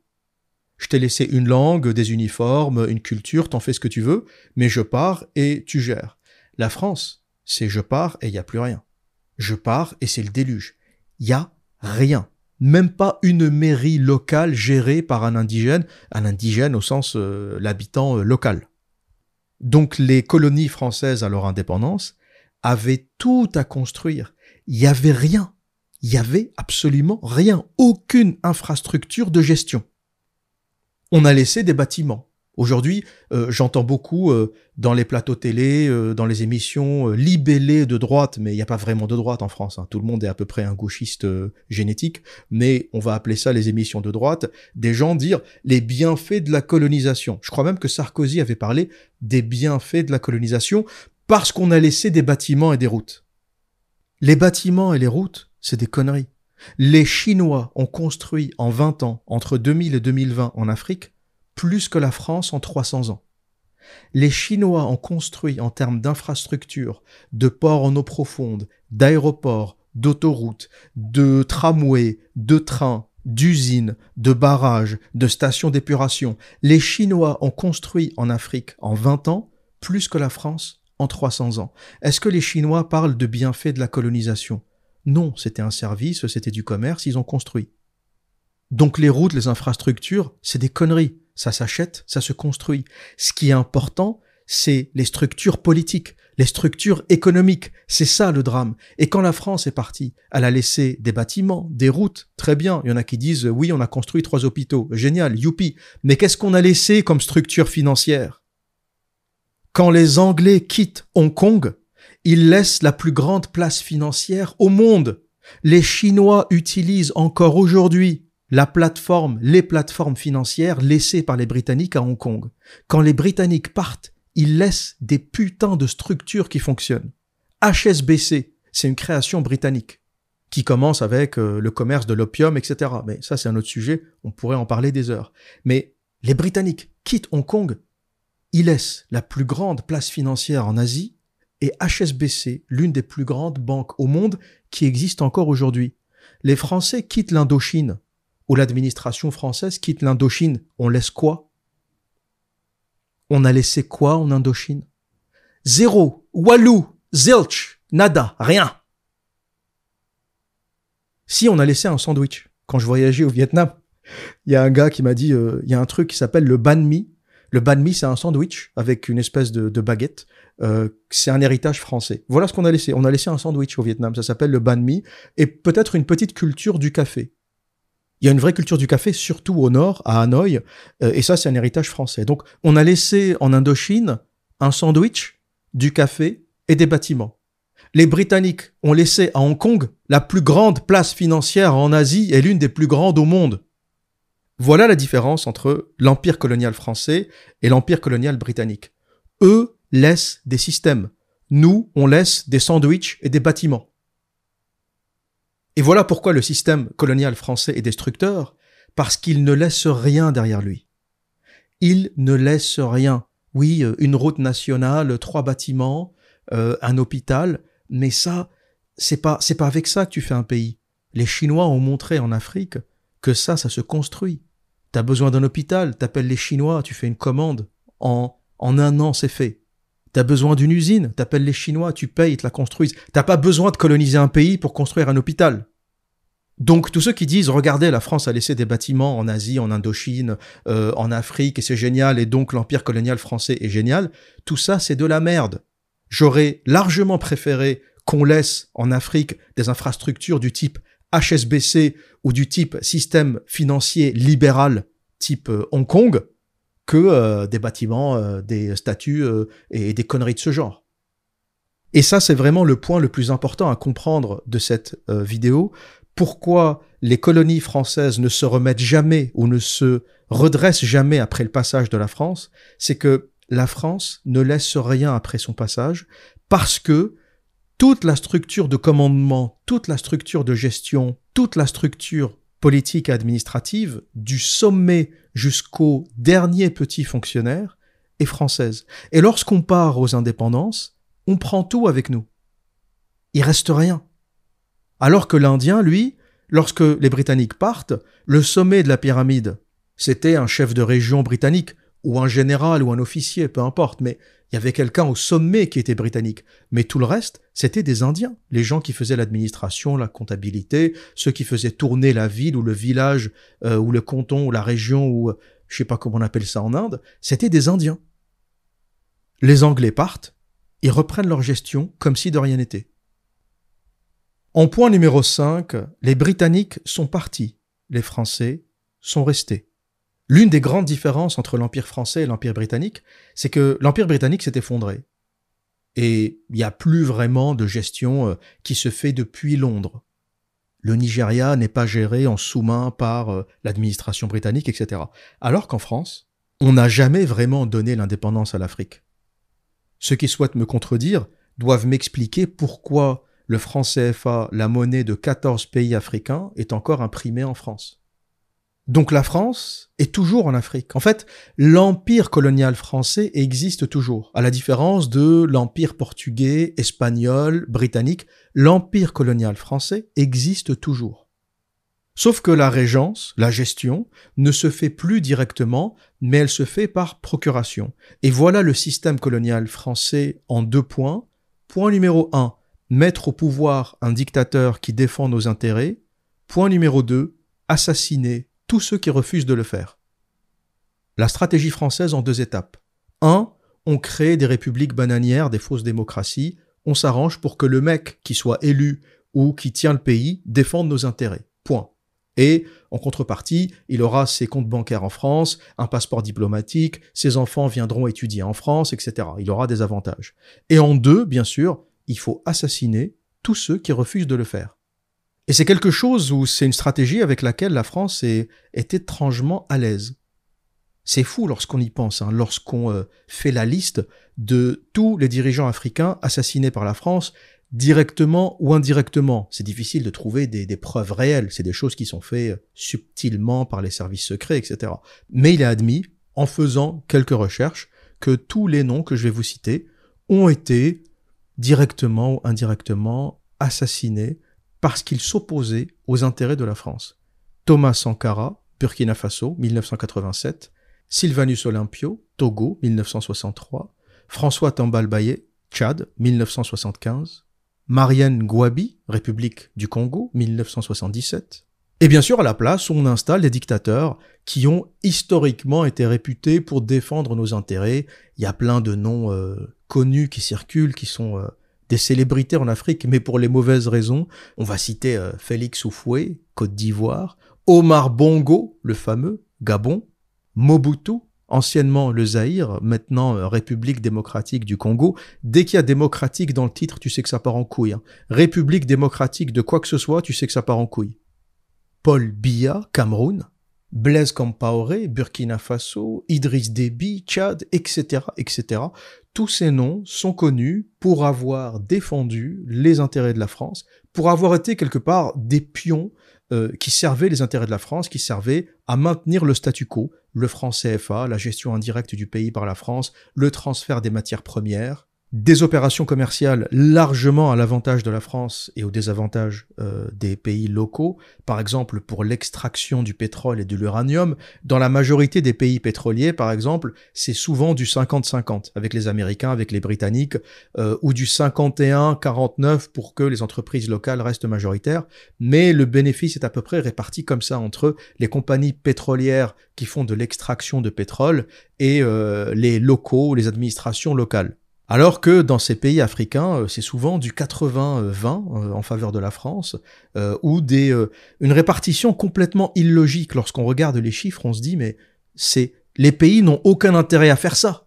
Je t'ai laissé une langue, des uniformes, une culture, t'en fais ce que tu veux, mais je pars et tu gères. La France, c'est je pars et il n'y a plus rien. Je pars et c'est le déluge. Il y a rien même pas une mairie locale gérée par un indigène, un indigène au sens euh, l'habitant euh, local. Donc les colonies françaises à leur indépendance avaient tout à construire. Il n'y avait rien. Il y avait absolument rien. Aucune infrastructure de gestion. On a laissé des bâtiments. Aujourd'hui, euh, j'entends beaucoup euh, dans les plateaux télé, euh, dans les émissions libellées de droite, mais il n'y a pas vraiment de droite en France. Hein. Tout le monde est à peu près un gauchiste génétique, mais on va appeler ça les émissions de droite. Des gens dire les bienfaits de la colonisation. Je crois même que Sarkozy avait parlé des bienfaits de la colonisation parce qu'on a laissé des bâtiments et des routes. Les bâtiments et les routes, c'est des conneries. Les Chinois ont construit en 20 ans, entre 2000 et 2020 en Afrique, plus que la France en 300 ans. Les Chinois ont construit en termes d'infrastructures, de ports en eau profonde, d'aéroports, d'autoroutes, de tramways, de trains, d'usines, de barrages, de stations d'épuration. Les Chinois ont construit en Afrique en 20 ans plus que la France en 300 ans. Est-ce que les Chinois parlent de bienfaits de la colonisation? Non, c'était un service, c'était du commerce, ils ont construit. Donc les routes, les infrastructures, c'est des conneries ça s'achète, ça se construit. Ce qui est important, c'est les structures politiques, les structures économiques. C'est ça le drame. Et quand la France est partie, elle a laissé des bâtiments, des routes, très bien. Il y en a qui disent oui, on a construit trois hôpitaux, génial, youpi. Mais qu'est-ce qu'on a laissé comme structure financière? Quand les Anglais quittent Hong Kong, ils laissent la plus grande place financière au monde. Les Chinois utilisent encore aujourd'hui la plateforme, les plateformes financières laissées par les Britanniques à Hong Kong. Quand les Britanniques partent, ils laissent des putains de structures qui fonctionnent. HSBC, c'est une création britannique qui commence avec euh, le commerce de l'opium, etc. Mais ça, c'est un autre sujet, on pourrait en parler des heures. Mais les Britanniques quittent Hong Kong, ils laissent la plus grande place financière en Asie et HSBC, l'une des plus grandes banques au monde qui existe encore aujourd'hui. Les Français quittent l'Indochine où l'administration française quitte l'Indochine, on laisse quoi? On a laissé quoi en Indochine? Zéro, Walou, zilch, nada, rien. Si on a laissé un sandwich, quand je voyageais au Vietnam, il y a un gars qui m'a dit, euh, il y a un truc qui s'appelle le banh mi. Le banh mi, c'est un sandwich avec une espèce de, baguette. Euh, c'est un héritage français. Voilà ce qu'on a laissé. On a laissé un sandwich au Vietnam. Ça s'appelle le banh mi et peut-être une petite culture du café. Il y a une vraie culture du café, surtout au nord, à Hanoï, euh, et ça, c'est un héritage français. Donc, on a laissé en Indochine un sandwich, du café et des bâtiments. Les Britanniques ont laissé à Hong Kong la plus grande place financière en Asie et l'une des plus grandes au monde. Voilà la différence entre l'empire colonial français et l'empire colonial britannique. Eux laissent des systèmes. Nous, on laisse des sandwichs et des bâtiments. Et voilà pourquoi le système colonial français est destructeur, parce qu'il ne laisse rien derrière lui. Il ne laisse rien. Oui, euh, une route nationale, trois bâtiments, euh, un hôpital, mais ça, c'est pas, c'est pas avec ça que tu fais un pays. Les Chinois ont montré en Afrique que ça, ça se construit. T'as besoin d'un hôpital, t'appelles les Chinois, tu fais une commande. En, en un an, c'est fait. T'as besoin d'une usine, t'appelles les Chinois, tu payes, ils te la construisent. T'as pas besoin de coloniser un pays pour construire un hôpital. Donc tous ceux qui disent regardez la France a laissé des bâtiments en Asie, en Indochine, euh, en Afrique et c'est génial et donc l'empire colonial français est génial, tout ça c'est de la merde. J'aurais largement préféré qu'on laisse en Afrique des infrastructures du type HSBC ou du type système financier libéral type euh, Hong Kong que euh, des bâtiments, euh, des statues et des conneries de ce genre. Et ça, c'est vraiment le point le plus important à comprendre de cette vidéo. Pourquoi les colonies françaises ne se remettent jamais ou ne se redressent jamais après le passage de la France, c'est que la France ne laisse rien après son passage parce que toute la structure de commandement, toute la structure de gestion, toute la structure politique administrative, du sommet jusqu'au dernier petit fonctionnaire, est française. Et lorsqu'on part aux indépendances, on prend tout avec nous. Il reste rien. Alors que l'Indien, lui, lorsque les Britanniques partent, le sommet de la pyramide, c'était un chef de région britannique, ou un général, ou un officier, peu importe, mais il y avait quelqu'un au sommet qui était britannique, mais tout le reste, c'était des Indiens, les gens qui faisaient l'administration, la comptabilité, ceux qui faisaient tourner la ville ou le village euh, ou le canton ou la région ou euh, je sais pas comment on appelle ça en Inde, c'était des Indiens. Les Anglais partent, ils reprennent leur gestion comme si de rien n'était. En point numéro 5, les Britanniques sont partis, les Français sont restés. L'une des grandes différences entre l'Empire français et l'Empire britannique, c'est que l'Empire britannique s'est effondré. Et il n'y a plus vraiment de gestion euh, qui se fait depuis Londres. Le Nigeria n'est pas géré en sous-main par euh, l'administration britannique, etc. Alors qu'en France, on n'a jamais vraiment donné l'indépendance à l'Afrique. Ceux qui souhaitent me contredire doivent m'expliquer pourquoi le franc CFA, la monnaie de 14 pays africains, est encore imprimé en France. Donc la France est toujours en Afrique. En fait, l'empire colonial français existe toujours. À la différence de l'empire portugais, espagnol, britannique, l'empire colonial français existe toujours. Sauf que la régence, la gestion, ne se fait plus directement, mais elle se fait par procuration. Et voilà le système colonial français en deux points. Point numéro un, mettre au pouvoir un dictateur qui défend nos intérêts. Point numéro deux, assassiner tous ceux qui refusent de le faire. La stratégie française en deux étapes. 1. On crée des républiques bananières, des fausses démocraties. On s'arrange pour que le mec qui soit élu ou qui tient le pays défende nos intérêts. Point. Et, en contrepartie, il aura ses comptes bancaires en France, un passeport diplomatique, ses enfants viendront étudier en France, etc. Il aura des avantages. Et en deux, bien sûr, il faut assassiner tous ceux qui refusent de le faire. Et c'est quelque chose où c'est une stratégie avec laquelle la France est, étrangement à l'aise. C'est fou lorsqu'on y pense, hein, lorsqu'on euh, fait la liste de tous les dirigeants africains assassinés par la France, directement ou indirectement. C'est difficile de trouver des, des preuves réelles, c'est des choses qui sont faites euh, subtilement par les services secrets, etc. Mais il est admis, en faisant quelques recherches, que tous les noms que je vais vous citer ont été directement ou indirectement assassinés parce qu'il s'opposait aux intérêts de la France. Thomas Sankara, Burkina Faso, 1987, Sylvanus Olympio, Togo, 1963, François Tambalbaye, Tchad, 1975, Marianne Gouabi, République du Congo, 1977. Et bien sûr, à la place, on installe des dictateurs qui ont historiquement été réputés pour défendre nos intérêts. Il y a plein de noms euh, connus qui circulent, qui sont euh, des célébrités en Afrique, mais pour les mauvaises raisons. On va citer euh, Félix Oufoué, Côte d'Ivoire, Omar Bongo, le fameux, Gabon, Mobutu, anciennement le Zaïre, maintenant euh, République démocratique du Congo. Dès qu'il y a démocratique dans le titre, tu sais que ça part en couille. Hein. République démocratique de quoi que ce soit, tu sais que ça part en couille. Paul Biya, Cameroun. Blaise Compaoré, Burkina Faso, Idriss Déby, Tchad, etc., etc. Tous ces noms sont connus pour avoir défendu les intérêts de la France, pour avoir été quelque part des pions euh, qui servaient les intérêts de la France, qui servaient à maintenir le statu quo, le franc CFA, la gestion indirecte du pays par la France, le transfert des matières premières, des opérations commerciales largement à l'avantage de la France et au désavantage euh, des pays locaux, par exemple pour l'extraction du pétrole et de l'uranium. Dans la majorité des pays pétroliers, par exemple, c'est souvent du 50-50 avec les Américains, avec les Britanniques, euh, ou du 51-49 pour que les entreprises locales restent majoritaires. Mais le bénéfice est à peu près réparti comme ça entre les compagnies pétrolières qui font de l'extraction de pétrole et euh, les locaux, les administrations locales. Alors que dans ces pays africains, euh, c'est souvent du 80-20 euh, en faveur de la France, euh, ou des, une répartition complètement illogique. Lorsqu'on regarde les chiffres, on se dit, mais c'est les pays n'ont aucun intérêt à faire ça.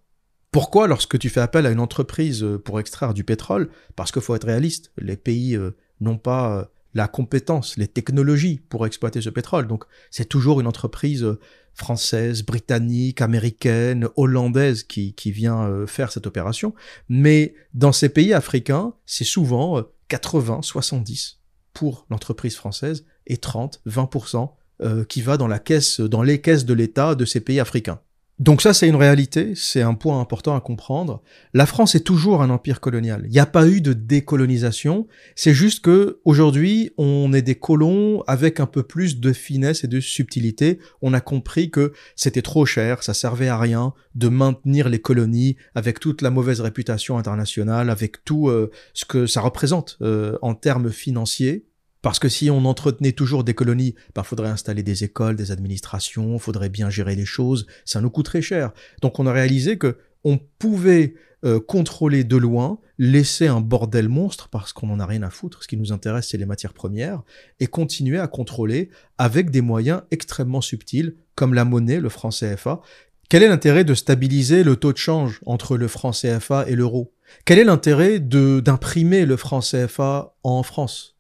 Pourquoi lorsque tu fais appel à une entreprise pour extraire du pétrole? Parce qu'il faut être réaliste, les pays n'ont pas la compétence, les technologies pour exploiter ce pétrole. Donc c'est toujours une entreprise française, britannique, américaine, hollandaise qui, vient euh, faire cette opération. Mais dans ces pays africains, c'est souvent 80, euh, 70 pour l'entreprise française et 30, 20% euh, qui va dans la caisse, dans les caisses de l'État de ces pays africains. Donc ça, c'est une réalité, c'est un point important à comprendre. La France est toujours un empire colonial. Il n'y a pas eu de décolonisation. C'est juste que aujourd'hui, on est des colons avec un peu plus de finesse et de subtilité. On a compris que c'était trop cher, ça servait à rien de maintenir les colonies avec toute la mauvaise réputation internationale, avec tout euh, ce que ça représente euh, en termes financiers. Parce que si on entretenait toujours des colonies, il bah, faudrait installer des écoles, des administrations, faudrait bien gérer les choses, ça nous coûterait cher. Donc on a réalisé que on pouvait euh, contrôler de loin, laisser un bordel monstre parce qu'on n'en a rien à foutre, ce qui nous intéresse c'est les matières premières, et continuer à contrôler avec des moyens extrêmement subtils, comme la monnaie, le franc CFA. Quel est l'intérêt de stabiliser le taux de change entre le franc CFA et l'euro? Quel est l'intérêt d'imprimer le franc CFA en France?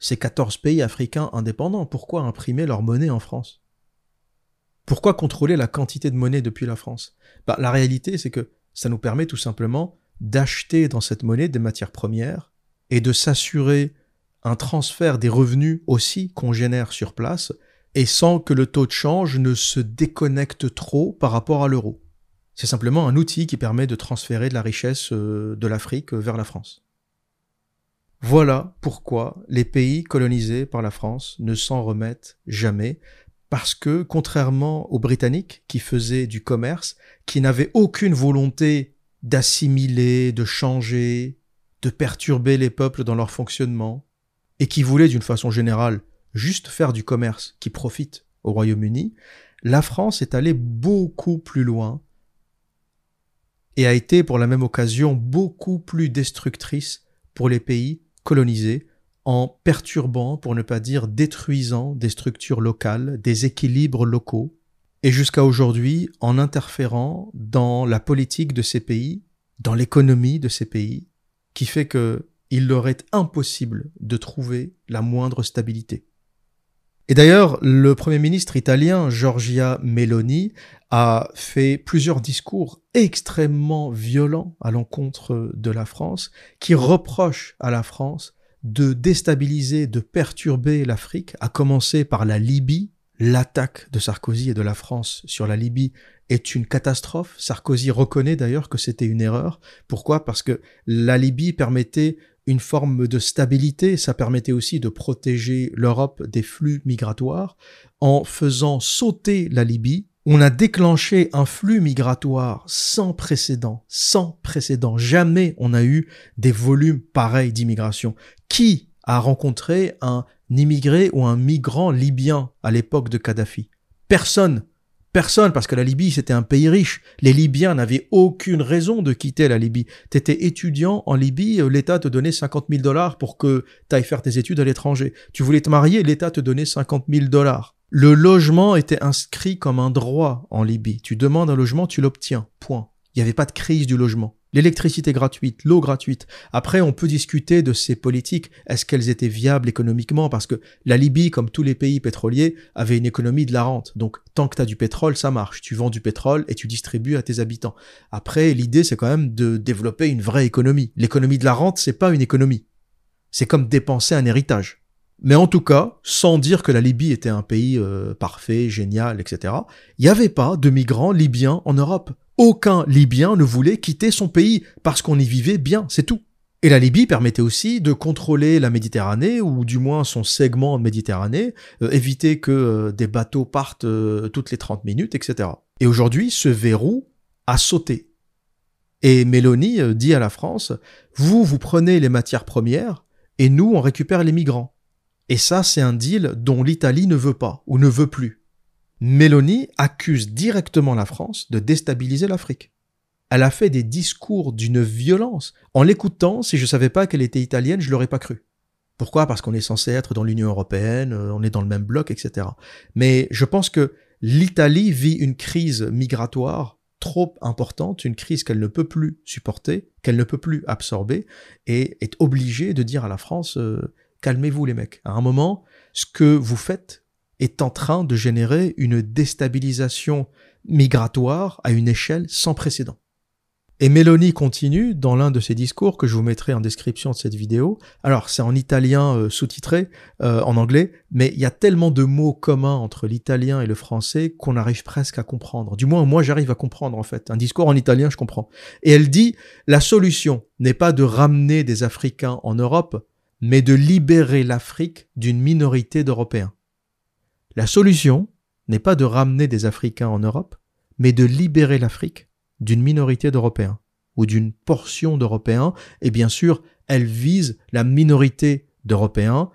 Ces 14 pays africains indépendants, pourquoi imprimer leur monnaie en France? Pourquoi contrôler la quantité de monnaie depuis la France? Bah, La réalité, c'est que ça nous permet tout simplement d'acheter dans cette monnaie des matières premières et de s'assurer un transfert des revenus aussi qu'on génère sur place et sans que le taux de change ne se déconnecte trop par rapport à l'euro. C'est simplement un outil qui permet de transférer de la richesse euh, de l'Afrique vers la France. Voilà pourquoi les pays colonisés par la France ne s'en remettent jamais, parce que contrairement aux Britanniques qui faisaient du commerce, qui n'avaient aucune volonté d'assimiler, de changer, de perturber les peuples dans leur fonctionnement, et qui voulaient d'une façon générale juste faire du commerce qui profite au Royaume-Uni, la France est allée beaucoup plus loin et a été pour la même occasion beaucoup plus destructrice pour les pays colonisés en perturbant, pour ne pas dire détruisant, des structures locales, des équilibres locaux, et jusqu'à aujourd'hui en interférant dans la politique de ces pays, dans l'économie de ces pays, qui fait que il leur est impossible de trouver la moindre stabilité. Et d'ailleurs, le Premier ministre italien Giorgia Meloni a fait plusieurs discours extrêmement violents à l'encontre de la France, qui reprochent à la France de déstabiliser, de perturber l'Afrique, à commencer par la Libye. L'attaque de Sarkozy et de la France sur la Libye est une catastrophe. Sarkozy reconnaît d'ailleurs que c'était une erreur. Pourquoi? Parce que la Libye permettait une forme de stabilité, ça permettait aussi de protéger l'Europe des flux migratoires. En faisant sauter la Libye, on a déclenché un flux migratoire sans précédent, sans précédent. Jamais on a eu des volumes pareils d'immigration. Qui a rencontré un immigré ou un migrant libyen à l'époque de Kadhafi? Personne. Personne, parce que la Libye, c'était un pays riche. Les Libyens n'avaient aucune raison de quitter la Libye. T'étais étudiant en Libye, euh, l'État te donnait 50 000 dollars pour que t'ailles faire tes études à l'étranger. Tu voulais te marier, l'État te donnait 50 000 dollars. Le logement était inscrit comme un droit en Libye. Tu demandes un logement, tu l'obtiens. Point. Il n'y avait pas de crise du logement. L'électricité gratuite, l'eau gratuite. Après, on peut discuter de ces politiques. Est-ce qu'elles étaient viables économiquement? Parce que la Libye, comme tous les pays pétroliers, avait une économie de la rente. Donc, tant que tu as du pétrole, ça marche. Tu vends du pétrole et tu distribues à tes habitants. Après, l'idée, c'est quand même de développer une vraie économie. L'économie de la rente, c'est pas une économie. C'est comme dépenser un héritage. Mais en tout cas, sans dire que la Libye était un pays euh, parfait, génial, etc., il n'y avait pas de migrants libyens en Europe. Aucun Libyen ne voulait quitter son pays parce qu'on y vivait bien, c'est tout. Et la Libye permettait aussi de contrôler la Méditerranée, ou du moins son segment de Méditerranée, euh, éviter que euh, des bateaux partent euh, toutes les 30 minutes, etc. Et aujourd'hui, ce verrou a sauté. Et Mélanie dit à la France, vous, vous prenez les matières premières, et nous, on récupère les migrants. Et ça, c'est un deal dont l'Italie ne veut pas, ou ne veut plus. Mélanie accuse directement la France de déstabiliser l'Afrique. Elle a fait des discours d'une violence. En l'écoutant, si je savais pas qu'elle était italienne, je l'aurais pas cru. Pourquoi? Parce qu'on est censé être dans l'Union européenne, euh, on est dans le même bloc, etc. Mais je pense que l'Italie vit une crise migratoire trop importante, une crise qu'elle ne peut plus supporter, qu'elle ne peut plus absorber, et est obligée de dire à la France, euh, calmez-vous les mecs. À un moment, ce que vous faites est en train de générer une déstabilisation migratoire à une échelle sans précédent. Et Mélanie continue dans l'un de ses discours que je vous mettrai en description de cette vidéo. Alors c'est en italien euh, sous-titré, euh, en anglais, mais il y a tellement de mots communs entre l'italien et le français qu'on arrive presque à comprendre. Du moins moi j'arrive à comprendre en fait. Un discours en italien je comprends. Et elle dit la solution n'est pas de ramener des Africains en Europe, mais de libérer l'Afrique d'une minorité d'Européens. La solution n'est pas de ramener des Africains en Europe, mais de libérer l'Afrique d'une minorité d'Européens ou d'une portion d'Européens, et bien sûr, elle vise la minorité d'Européens,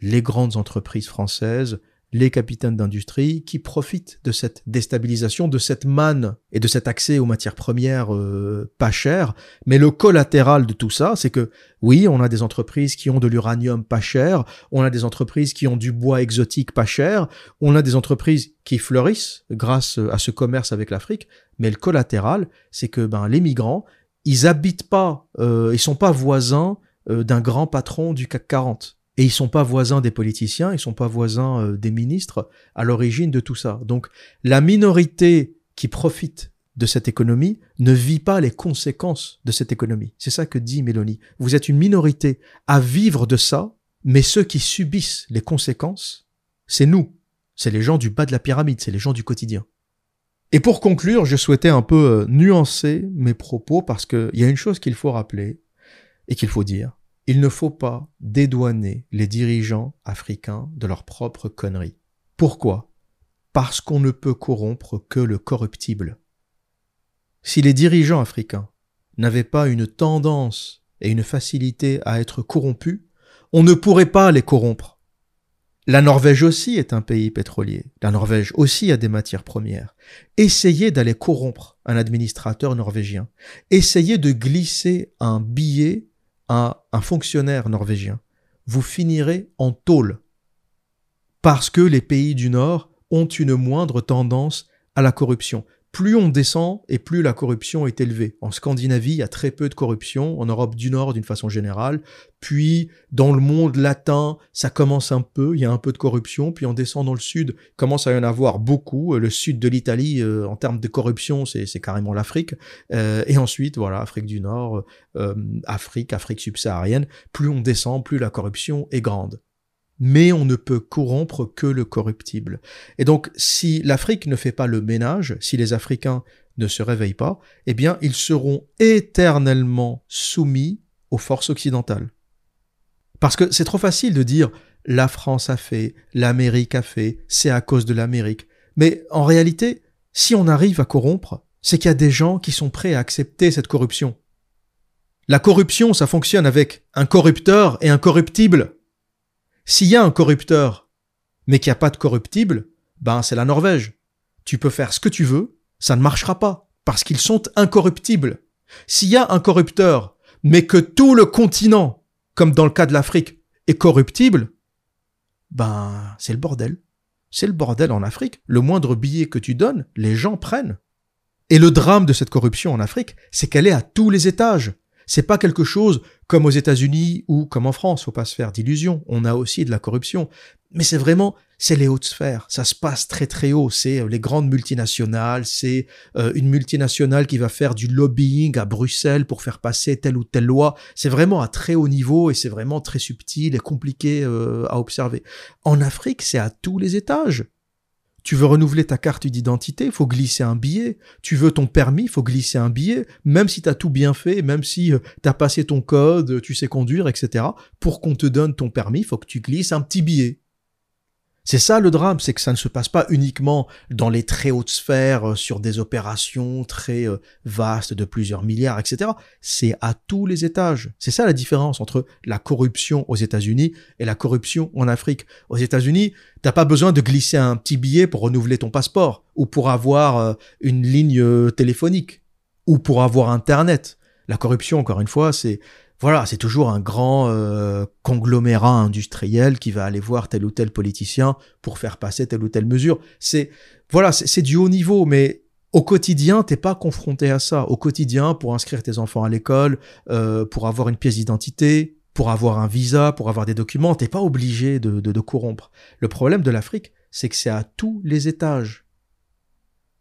les grandes entreprises françaises, les capitaines d'industrie qui profitent de cette déstabilisation, de cette manne et de cet accès aux matières premières euh, pas chères. Mais le collatéral de tout ça, c'est que oui, on a des entreprises qui ont de l'uranium pas cher, on a des entreprises qui ont du bois exotique pas cher, on a des entreprises qui fleurissent grâce à ce commerce avec l'Afrique. Mais le collatéral, c'est que ben les migrants, ils habitent pas, euh, ils sont pas voisins euh, d'un grand patron du CAC 40 et ils sont pas voisins des politiciens, ils sont pas voisins euh, des ministres à l'origine de tout ça. Donc la minorité qui profite de cette économie ne vit pas les conséquences de cette économie. C'est ça que dit Mélanie. Vous êtes une minorité à vivre de ça, mais ceux qui subissent les conséquences, c'est nous. C'est les gens du bas de la pyramide, c'est les gens du quotidien. Et pour conclure, je souhaitais un peu euh, nuancer mes propos parce qu'il y a une chose qu'il faut rappeler et qu'il faut dire, il ne faut pas dédouaner les dirigeants africains de leurs propres conneries. Pourquoi? Parce qu'on ne peut corrompre que le corruptible. Si les dirigeants africains n'avaient pas une tendance et une facilité à être corrompus, on ne pourrait pas les corrompre. La Norvège aussi est un pays pétrolier. La Norvège aussi a des matières premières. Essayez d'aller corrompre un administrateur norvégien. Essayez de glisser un billet un fonctionnaire norvégien, vous finirez en tôle. Parce que les pays du Nord ont une moindre tendance à la corruption plus on descend et plus la corruption est élevée. En Scandinavie, il y a très peu de corruption, en Europe du Nord d'une façon générale, puis dans le monde latin, ça commence un peu, il y a un peu de corruption, puis on descend dans le sud, commence à y en avoir beaucoup. Le sud de l'Italie, euh, en termes de corruption, c'est carrément l'Afrique. Euh, et ensuite, voilà, Afrique du Nord, euh, Afrique, Afrique subsaharienne, plus on descend, plus la corruption est grande mais on ne peut corrompre que le corruptible. Et donc, si l'Afrique ne fait pas le ménage, si les Africains ne se réveillent pas, eh bien, ils seront éternellement soumis aux forces occidentales. Parce que c'est trop facile de dire la France a fait, l'Amérique a fait, c'est à cause de l'Amérique. Mais en réalité, si on arrive à corrompre, c'est qu'il y a des gens qui sont prêts à accepter cette corruption. La corruption, ça fonctionne avec un corrupteur et un corruptible. S'il y a un corrupteur, mais qu'il n'y a pas de corruptible, ben c'est la Norvège. tu peux faire ce que tu veux, ça ne marchera pas, parce qu'ils sont incorruptibles. S'il y a un corrupteur, mais que tout le continent, comme dans le cas de l'Afrique, est corruptible, ben, c'est le bordel. C'est le bordel en Afrique. Le moindre billet que tu donnes, les gens prennent. Et le drame de cette corruption en Afrique, c'est qu'elle est à tous les étages. C'est pas quelque chose comme aux États-Unis ou comme en France, faut pas se faire d'illusions. On a aussi de la corruption, mais c'est vraiment c'est les hautes sphères. Ça se passe très très haut. C'est euh, les grandes multinationales. C'est euh, une multinationale qui va faire du lobbying à Bruxelles pour faire passer telle ou telle loi. C'est vraiment à très haut niveau et c'est vraiment très subtil et compliqué euh, à observer. En Afrique, c'est à tous les étages. Tu veux renouveler ta carte d'identité, faut glisser un billet. Tu veux ton permis, faut glisser un billet. Même si t'as tout bien fait, même si euh, t'as passé ton code, tu sais conduire, etc. Pour qu'on te donne ton permis, faut que tu glisses un petit billet. C'est ça le drame, c'est que ça ne se passe pas uniquement dans les très hautes sphères, euh, sur des opérations très euh, vastes de plusieurs milliards, etc. C'est à tous les étages. C'est ça la différence entre la corruption aux États-Unis et la corruption en Afrique. Aux États-Unis, t'as pas besoin de glisser un petit billet pour renouveler ton passeport, ou pour avoir euh, une ligne téléphonique, ou pour avoir Internet. La corruption, encore une fois, c'est voilà, c'est toujours un grand euh, conglomérat industriel qui va aller voir tel ou tel politicien pour faire passer telle ou telle mesure. C'est voilà, c'est du haut niveau, mais au quotidien, t'es pas confronté à ça. Au quotidien, pour inscrire tes enfants à l'école, euh, pour avoir une pièce d'identité, pour avoir un visa, pour avoir des documents, t'es pas obligé de, de, de corrompre. Le problème de l'Afrique, c'est que c'est à tous les étages.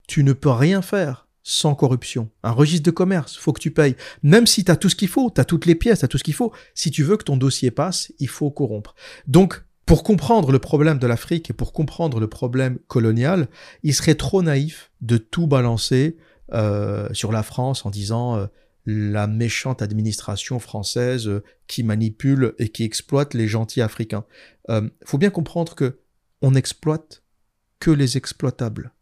Tu ne peux rien faire sans corruption. Un registre de commerce, faut que tu payes. Même si tu as tout ce qu'il faut, tu as toutes les pièces, tu as tout ce qu'il faut. Si tu veux que ton dossier passe, il faut corrompre. Donc, pour comprendre le problème de l'Afrique et pour comprendre le problème colonial, il serait trop naïf de tout balancer euh, sur la France en disant euh, la méchante administration française euh, qui manipule et qui exploite les gentils africains. Il faut bien comprendre que on exploite que les exploitables.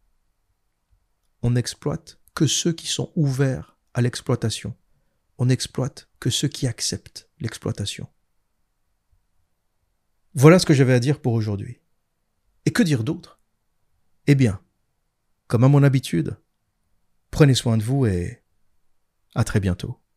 On exploite que ceux qui sont ouverts à l'exploitation. On n'exploite que ceux qui acceptent l'exploitation. Voilà ce que j'avais à dire pour aujourd'hui. Et que dire d'autre? Eh bien, comme à mon habitude, prenez soin de vous et à très bientôt.